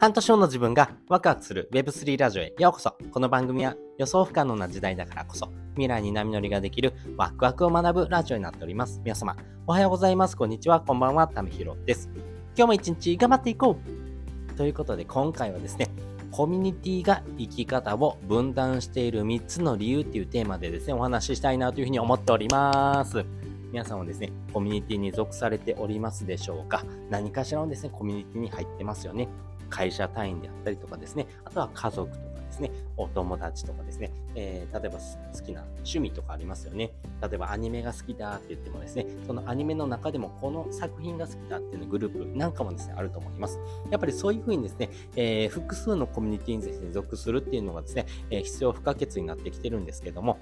半年後の自分がワクワクする Web3 ラジオへようこそ。この番組は予想不可能な時代だからこそ未来に波乗りができるワクワクを学ぶラジオになっております。皆様、おはようございます。こんにちは。こんばんは。ためひろです。今日も一日頑張っていこうということで今回はですね、コミュニティが生き方を分断している3つの理由っていうテーマでですね、お話ししたいなというふうに思っております。皆さんはですね、コミュニティに属されておりますでしょうか？何かしらのですね、コミュニティに入ってますよね。会社単位であったりとかですね、あとは家族とかですね、お友達とかですね、えー、例えば好きな趣味とかありますよね。例えばアニメが好きだって言ってもですね、そのアニメの中でもこの作品が好きだっていうグループなんかもですね、あると思います。やっぱりそういうふうにですね、えー、複数のコミュニティにですね、属するっていうのがですね、えー、必要不可欠になってきてるんですけども、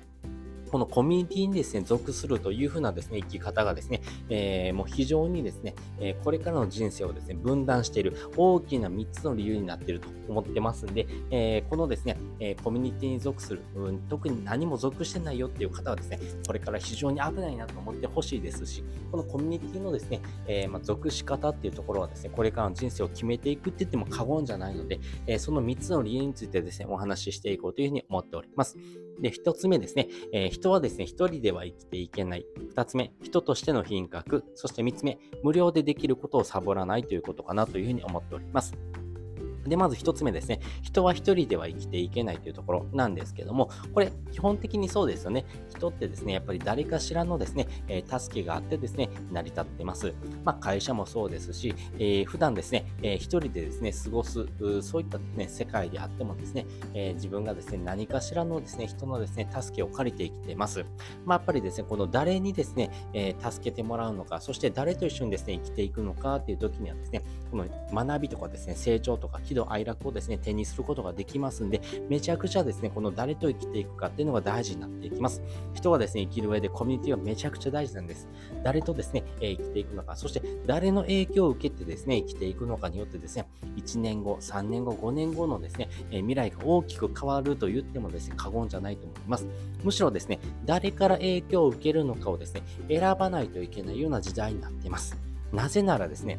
このコミュニティにですね、属するというふうなですね、生き方がですね、えー、もう非常にですね、え、これからの人生をですね、分断している大きな3つの理由になっていると思ってますんで、え、このですね、えコミュニティに属する、うん、特に何も属してないよっていう方はですね、これから非常に危ないなと思ってほしいですし、このコミュニティのですね、えま、属し方っていうところはですね、これからの人生を決めていくって言っても過言じゃないので、えその3つの理由についてですね、お話ししていこうというふうに思っております。で、1つ目ですね、え人はですね、一人では生きていけない。二つ目、人としての品格。そして三つ目、無料でできることをサボらないということかなというふうに思っております。で、まず一つ目ですね。人は一人では生きていけないというところなんですけども、これ、基本的にそうですよね。人ってですね、やっぱり誰かしらのですね、えー、助けがあってですね、成り立ってます。まあ、会社もそうですし、えー、普段ですね、えー、一人でですね、過ごす、そういったね、世界であってもですね、えー、自分がですね、何かしらのですね、人のですね、助けを借りて生きてます。まあ、やっぱりですね、この誰にですね、え、助けてもらうのか、そして誰と一緒にですね、生きていくのかっていう時にはですね、この学びとかですね、成長とか喜怒哀楽をですね、手にすることができますんで、めちゃくちゃですね、この誰と生きていくかっていうのが大事になっていきます。人がですね、生きる上でコミュニティはめちゃくちゃ大事なんです。誰とですね、え生きていくのか、そして誰の影響を受けてですね、生きていくのかによってですね、1年後、3年後、5年後のですね、え未来が大きく変わると言ってもですね、過言じゃないと思います。むしろですね、誰から影響を受けるのかをですね、選ばないといけないような時代になっています。なぜならですね、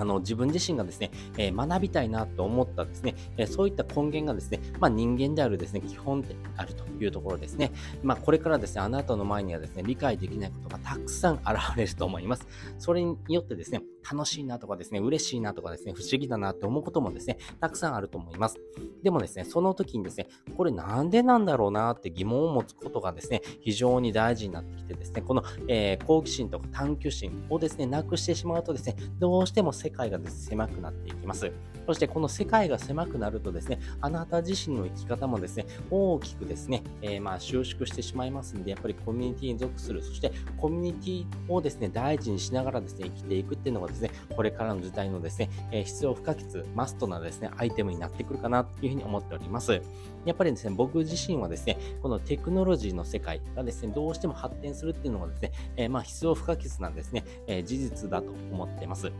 あの自分自身がですね、えー、学びたいなと思ったですね、えー、そういった根源がですね、まあ、人間であるですね、基本であるというところですね。まあ、これからですね、あなたの前にはですね、理解できないことがたくさん現れると思います。それによってですね、楽しいなとかですね、嬉しいなとかですね、不思議だなって思うこともですね、たくさんあると思います。でもですね、その時にですね、これなんでなんだろうなって疑問を持つことがですね、非常に大事になってきてですね、この、えー、好奇心とか探求心をですね、なくしてしまうとですね、どうしても世界がです、ね、狭くなっていきます。そしてこの世界が狭くなるとですね、あなた自身の生き方もですね、大きくですね、えー、まあ収縮してしまいますんで、やっぱりコミュニティに属する、そしてコミュニティをですね、大事にしながらですね、生きていくっていうのがですね、これからの時代のですね、え、必要不可欠、マストなですね、アイテムになってくるかなというふうに思っております。やっぱりですね、僕自身はですね、このテクノロジーの世界がですね、どうしても発展するっていうのがですね、え、まあ必要不可欠なんですね、え事実だと思っています。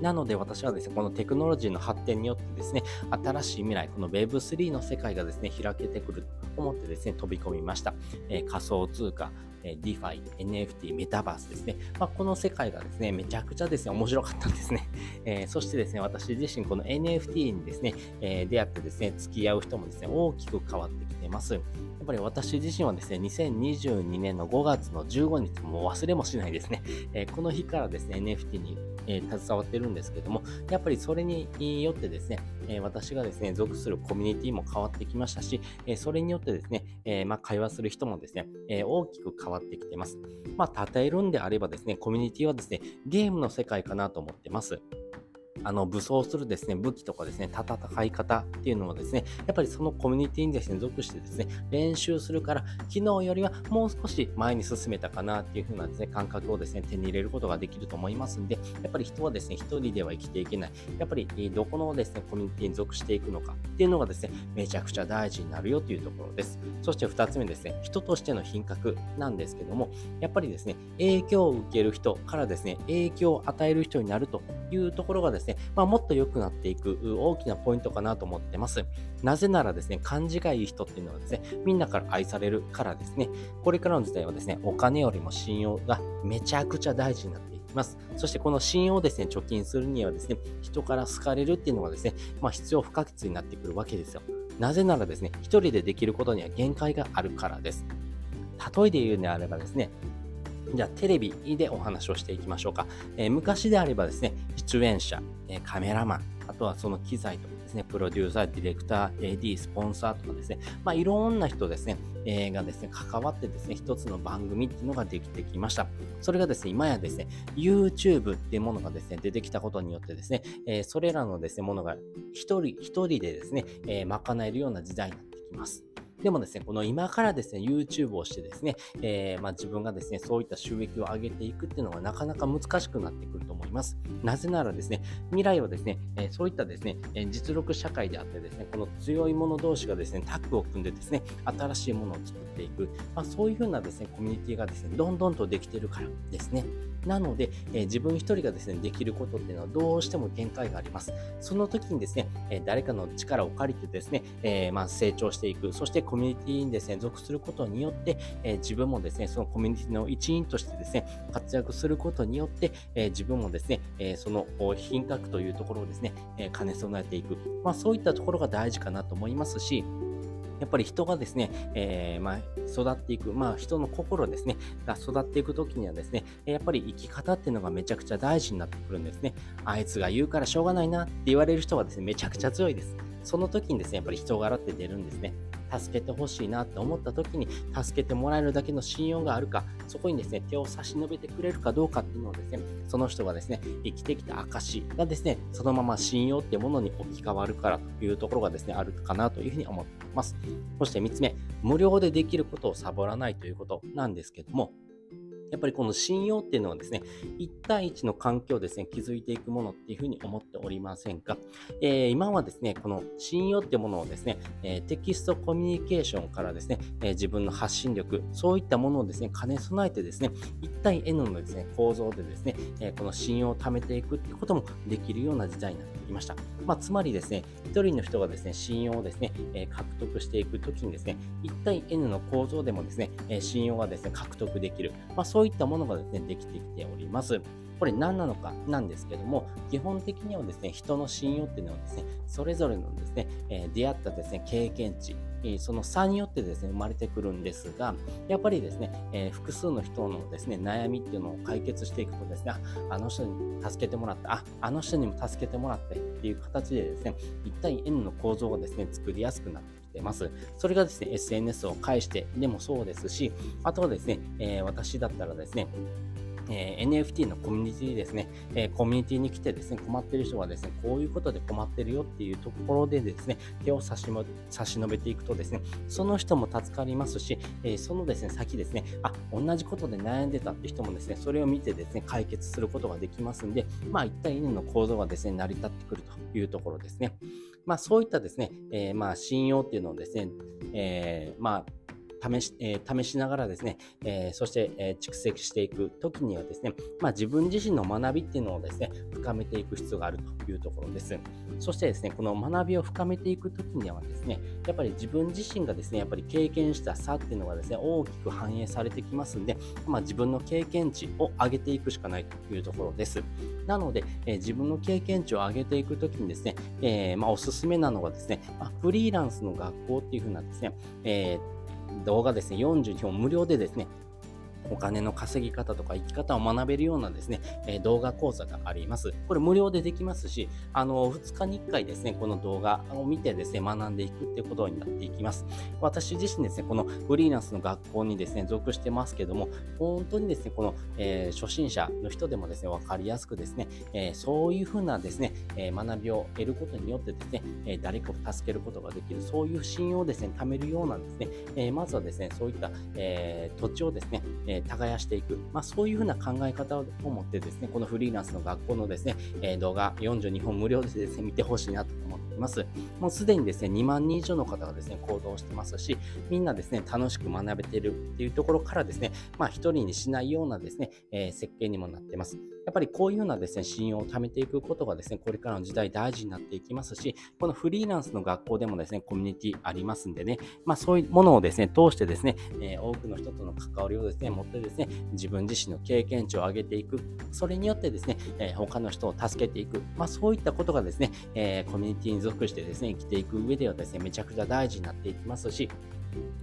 なので私はですね、このテクノロジーの発展によってですね、新しい未来、この Web3 の世界がですね、開けてくると思ってですね、飛び込みました。えー、仮想通貨、え DeFi、NFT、メタバースですね。まあ、この世界がですね、めちゃくちゃですね、面白かったんですね。えー、そしてですね、私自身この NFT にですね、えー、出会ってですね、付き合う人もですね、大きく変わってきてます。やっぱり私自身はですね、2022年の5月の15日、もう忘れもしないですね、えー、この日からですね、NFT にえー、携わってるんですけども、やっぱりそれによってですね、えー、私がですね、属するコミュニティも変わってきましたし、えー、それによってですね、えまあ、会話する人もですね、え大きく変わ変わってきてます。まあ、例えるんであればですね、コミュニティはですね、ゲームの世界かなと思ってます。あの武装するですね、武器とかですね、戦い方っていうのもですね、やっぱりそのコミュニティにですね、属してですね、練習するから、昨日よりはもう少し前に進めたかなっていう風なですね、感覚をですね、手に入れることができると思いますんで、やっぱり人はですね、一人では生きていけない。やっぱりどこのですね、コミュニティに属していくのかっていうのがですね、めちゃくちゃ大事になるよというところです。そして二つ目ですね、人としての品格なんですけども、やっぱりですね、影響を受ける人からですね、影響を与える人になるというところがですね、まあ、もっと良くなっていく大きなポイントかなと思ってます。なぜならですね、感じがいい人っていうのはですね、みんなから愛されるからですね、これからの時代はですね、お金よりも信用がめちゃくちゃ大事になっていきます。そしてこの信用をですね、貯金するにはですね、人から好かれるっていうのがですね、まあ必要不可欠になってくるわけですよ。なぜならですね、一人でできることには限界があるからです。例えで言うのであればですね、じゃあテレビでお話をしていきましょうか。えー、昔であればですね、出演者、え、カメラマン、あとはその機材とかですね、プロデューサー、ディレクター、AD、スポンサーとかですね、まあ、いろんな人ですね、えー、がですね、関わってですね、一つの番組っていうのができてきました。それがですね、今やですね、YouTube っていうものがですね、出てきたことによってですね、えー、それらのですね、ものが一人一人でですね、えー、賄えるような時代になってきます。でもですね、この今からですね、YouTube をしてですね、えー、まあ、自分がですね、そういった収益を上げていくっていうのはなかなか難しくなってくると思います。なぜならですね、未来はですね、えー、そういったですね、え実力社会であってですね、この強い者同士がですね、タッグを組んでですね、新しいものを作っていく、まあ、そういうふうなですね、コミュニティがですね、どんどんとできてるからですね。なので、えー、自分一人がですね、できることっていうのはどうしても限界があります。その時にですね、えー、誰かの力を借りてですね、えー、まあ、成長していく、そしてコミュニティにですね、属することによって、え自分もですね、そのコミュニティの一員としてですね、活躍することによって、え自分もですね、えその品格というところをですね、え兼ね備えていく。まあ、そういったところが大事かなと思いますし、やっぱり人がですね、えー、まあ、育っていく、まあ、人の心ですね、が育っていくときにはですね、やっぱり生き方っていうのがめちゃくちゃ大事になってくるんですね。あいつが言うからしょうがないなって言われる人はですね、めちゃくちゃ強いです。その時にですね、やっぱり人柄って出るんですね。助けてほしいなって思った時に助けてもらえるだけの信用があるか、そこにですね、手を差し伸べてくれるかどうかっていうのをですね、その人がですね、生きてきた証がですね、そのまま信用っていうものに置き換わるからというところがですね、あるかなというふうに思っています。そして3つ目、無料でできることをサボらないということなんですけども、やっぱりこの信用っていうのはですね、1対1の環境をですね、築いていくものっていうふうに思っておりませんか、えー、今はですね、この信用っていうものをですね、えー、テキストコミュニケーションからですね、えー、自分の発信力、そういったものをですね、兼ね備えてですね、1対 N のですね、構造でですね、えこの信用を貯めていくっていうこともできるような時代になってきました。まあ、つまりですね、1人の人がですね、信用をですね、え獲得していくときにですね、1対 N の構造でもですね、え信用がですね、獲得できる。まあ、そういったものがですね、できてきております。これ何なのかなんですけども、基本的にはですね、人の信用っていうのはですね、それぞれのですね、え出会ったですね、経験値、その差によってですね、生まれてくるんですが、やっぱりですね、えー、複数の人のですね、悩みっていうのを解決していくとですね、あの人に助けてもらった、あ、あの人にも助けてもらってっていう形でですね、一体 N の構造がですね、作りやすくなっててます。それがですね、SNS を介してでもそうですし、あとはですね、えー、私だったらですね、えー、NFT のコミュニティですね、えー、コミュニティに来てですね、困ってる人はですね、こういうことで困ってるよっていうところでですね、手を差し差し伸べていくとですね、その人も助かりますし、えー、そのですね、先ですね、あ、同じことで悩んでたって人もですね、それを見てですね、解決することができますんで、まあ、一体犬の構造がですね、成り立ってくるというところですね。まあ、そういったですね、えまあ、信用っていうのをですね、えまあ、試し,、えー、試しながらですね、えー、そして、え、蓄積していくときにはですね、まあ、自分自身の学びっていうのをですね、深めていく必要があるというところです。そしてですね、この学びを深めていくときにはですね、やっぱり自分自身がですね、やっぱり経験した差っていうのがですね、大きく反映されてきますんで、まあ、自分の経験値を上げていくしかないというところです。なので、え、自分の経験値を上げていくときにですね、えー、まあ、おすすめなのがですね、まあ、フリーランスの学校っていう風なですね、えー動画ですね、42本無料でですね、お金の稼ぎ方とか生き方を学べるようなですね、え、動画講座があります。これ無料でできますし、あの、2日に1回ですね、この動画を見てですね、学んでいくっていうことになっていきます。私自身ですね、このフリーランスの学校にですね、属してますけども、本当にですね、この、えー、初心者の人でもですね、わかりやすくですね、えー、そういうふうなですね、え学びを得ることによってですね、え誰かを助けることができる、そういう信用をですね、貯めるようなですね、えまずはですね、そういった、え土地をですね、え耕していく、まあ、そういうふうな考え方を持ってですね、このフリーランスの学校のですね、え動画42本無料でですね、見てほしいなと思っています。もうすでにですね、2万人以上の方がですね、行動してますし、みんなですね、楽しく学べてるっていうところからですね、まあ、一人にしないようなですね、え、設計にもなってます。やっぱりこういうようなですね、信用を貯めていくことがですね、これからの時代大事になっていきますし、このフリーランスの学校でもですね、コミュニティありますんでね、まあそういうものをですね、通してですね、え、多くの人との関わりをですね、持っってですね、自分自身の経験値を上げていく。それによってですね、えー、他の人を助けていく。まあそういったことがですね、えー、コミュニティに属してですね、生きていく上ではですね、めちゃくちゃ大事になっていきますし、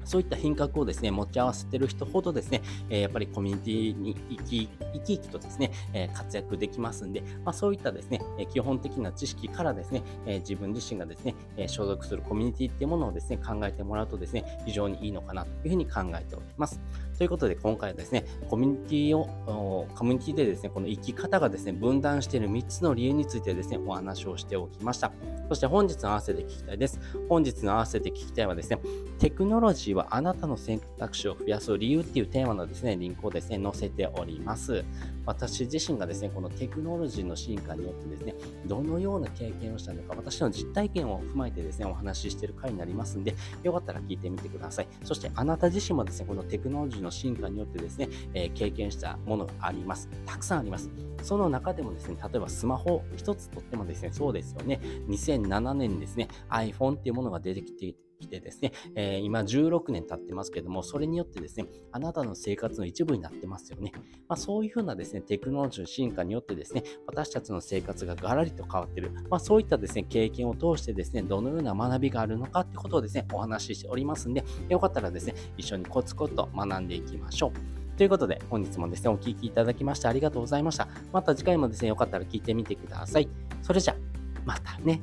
そういった品格をですね、持ち合わせてる人ほどですね、えやっぱりコミュニティに生き生き生きとですね、え活躍できますんで、まあ、そういったですね、え基本的な知識からですね、え自分自身がですね、え所属するコミュニティっていうものをですね、考えてもらうとですね、非常にいいのかなというふうに考えております。ということで、今回はですね、コミュニティを、コミュニティでですね、この生き方がですね、分断している3つの理由についてですね、お話をしておきました。そして本日の合わせて聞きたいです。本日の合わせて聞きたいはですね、テクノノロジーはあなたの選択肢を増やす理由っていうテーマのですね、リンクをですね、載せております。私自身がですね、このテクノロジーの進化によってですね、どのような経験をしたのか、私の実体験を踏まえてですね、お話ししている回になりますんで、よかったら聞いてみてください。そしてあなた自身もですね、このテクノロジーの進化によってですね、えー、経験したものがあります。たくさんあります。その中でもですね、例えばスマホ一つとってもですね、そうですよね、2007年にですね、iPhone っていうものが出てきてきてですね、えー、今16年経ってますけども、それによってですね、あなたの生活の一部になってますよね。まあ、そういうふうなですね、テクノロジーの進化によってですね、私たちの生活がガラリと変わってる。まあ、そういったですね、経験を通してですね、どのような学びがあるのかってことをですね、お話ししておりますんで、よかったらですね、一緒にコツコツと学んでいきましょう。ということで、本日もですね、お聴きいただきましてありがとうございました。また次回もですね、よかったら聞いてみてください。それじゃ、またね。